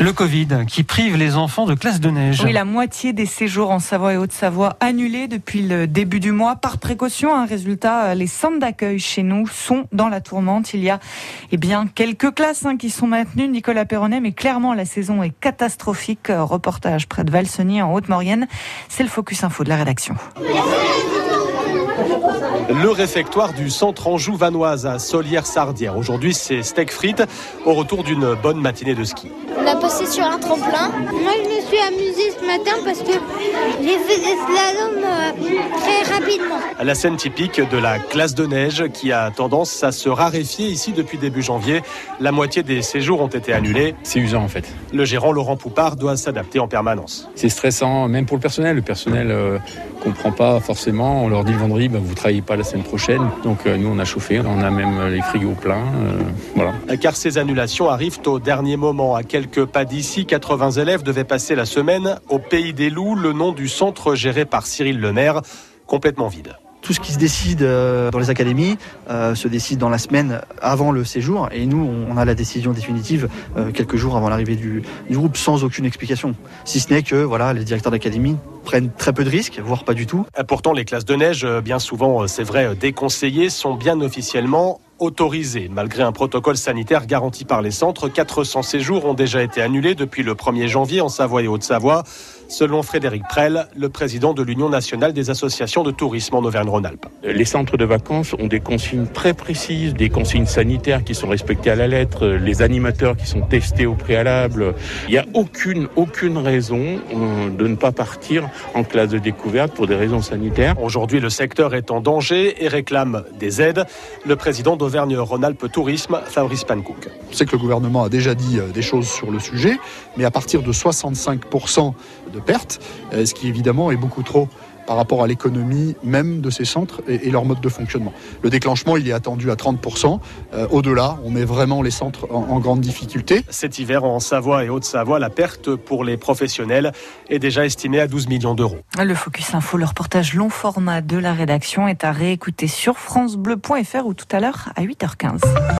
Le Covid qui prive les enfants de classe de neige. Oui, la moitié des séjours en Savoie et Haute-Savoie annulés depuis le début du mois. Par précaution, un résultat, les centres d'accueil chez nous sont dans la tourmente. Il y a eh bien, quelques classes hein, qui sont maintenues, Nicolas Perronnet, mais clairement la saison est catastrophique. Reportage près de Valseny en Haute-Maurienne. C'est le Focus Info de la rédaction. Le réfectoire du centre Anjou Vanoise à Solière-Sardière. Aujourd'hui, c'est steak frites au retour d'une bonne matinée de ski. On a passé sur un tremplin. Moi, je me suis amusée ce matin parce que j'ai fait des slaloms euh, très rapidement. La scène typique de la classe de neige qui a tendance à se raréfier ici depuis début janvier. La moitié des séjours ont été annulés. C'est usant en fait. Le gérant Laurent Poupard doit s'adapter en permanence. C'est stressant, même pour le personnel. Le personnel euh, comprend pas forcément. On leur dit le vendredi, bah, vous travaillez pas la semaine prochaine. Donc euh, nous, on a chauffé. On a même les frigos pleins. Euh. Car ces annulations arrivent au dernier moment. À quelques pas d'ici, 80 élèves devaient passer la semaine au Pays des Loups, le nom du centre géré par Cyril Lemaire, complètement vide tout ce qui se décide euh, dans les académies euh, se décide dans la semaine avant le séjour. Et nous on a la décision définitive euh, quelques jours avant l'arrivée du, groupe sans aucune explication. Si ce n'est que voilà les directeurs d'académie prennent très peu de risques voire pas du tout. Pourtant les classes de neige bien souvent c'est vrai déconseillées sont bien officiellement autorisées. Malgré un protocole sanitaire garanti par les centres, 400 séjours ont déjà été annulés depuis le 1er janvier en Savoie et Haute-Savoie, selon Frédéric Prel, le président de l'Union nationale des associations de tourisme en Auvergne-Rhône-Alpes. Les centres de vacances ont des consignes très précises, des consignes sanitaires qui sont respectées à la lettre, les animateurs qui sont testés au préalable. Il n'y a aucune, aucune raison euh, de ne pas partir en classe de découverte pour des raisons sanitaires. Aujourd'hui, le secteur est en danger et réclame des aides. Le président de Auvergne-Rhône-Alpes Tourisme, Fabrice Pankouk. On sait que le gouvernement a déjà dit euh, des choses sur le sujet, mais à partir de 65% de pertes, euh, ce qui évidemment est beaucoup trop par rapport à l'économie même de ces centres et, leur mode de fonctionnement. Le déclenchement, il est attendu à 30%. Euh, au-delà, on met vraiment les centres en, en, grande difficulté. Cet hiver, en Savoie et Haute-Savoie, la perte pour les professionnels est déjà estimée à 12 millions d'euros. Le Focus Info, le reportage long format de la rédaction est à réécouter sur francebleu.fr ou tout à l'heure à 8h15.